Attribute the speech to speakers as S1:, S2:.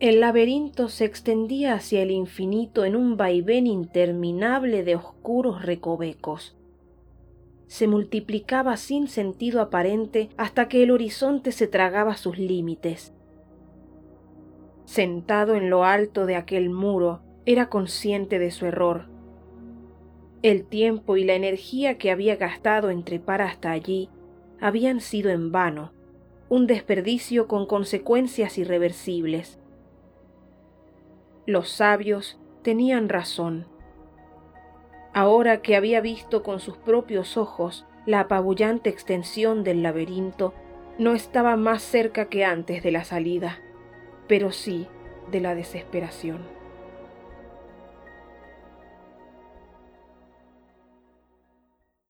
S1: El laberinto se extendía hacia el infinito en un vaivén interminable de oscuros recovecos. Se multiplicaba sin sentido aparente hasta que el horizonte se tragaba sus límites. Sentado en lo alto de aquel muro, era consciente de su error. El tiempo y la energía que había gastado en trepar hasta allí habían sido en vano, un desperdicio con consecuencias irreversibles. Los sabios tenían razón. Ahora que había visto con sus propios ojos la apabullante extensión del laberinto, no estaba más cerca que antes de la salida, pero sí de la desesperación.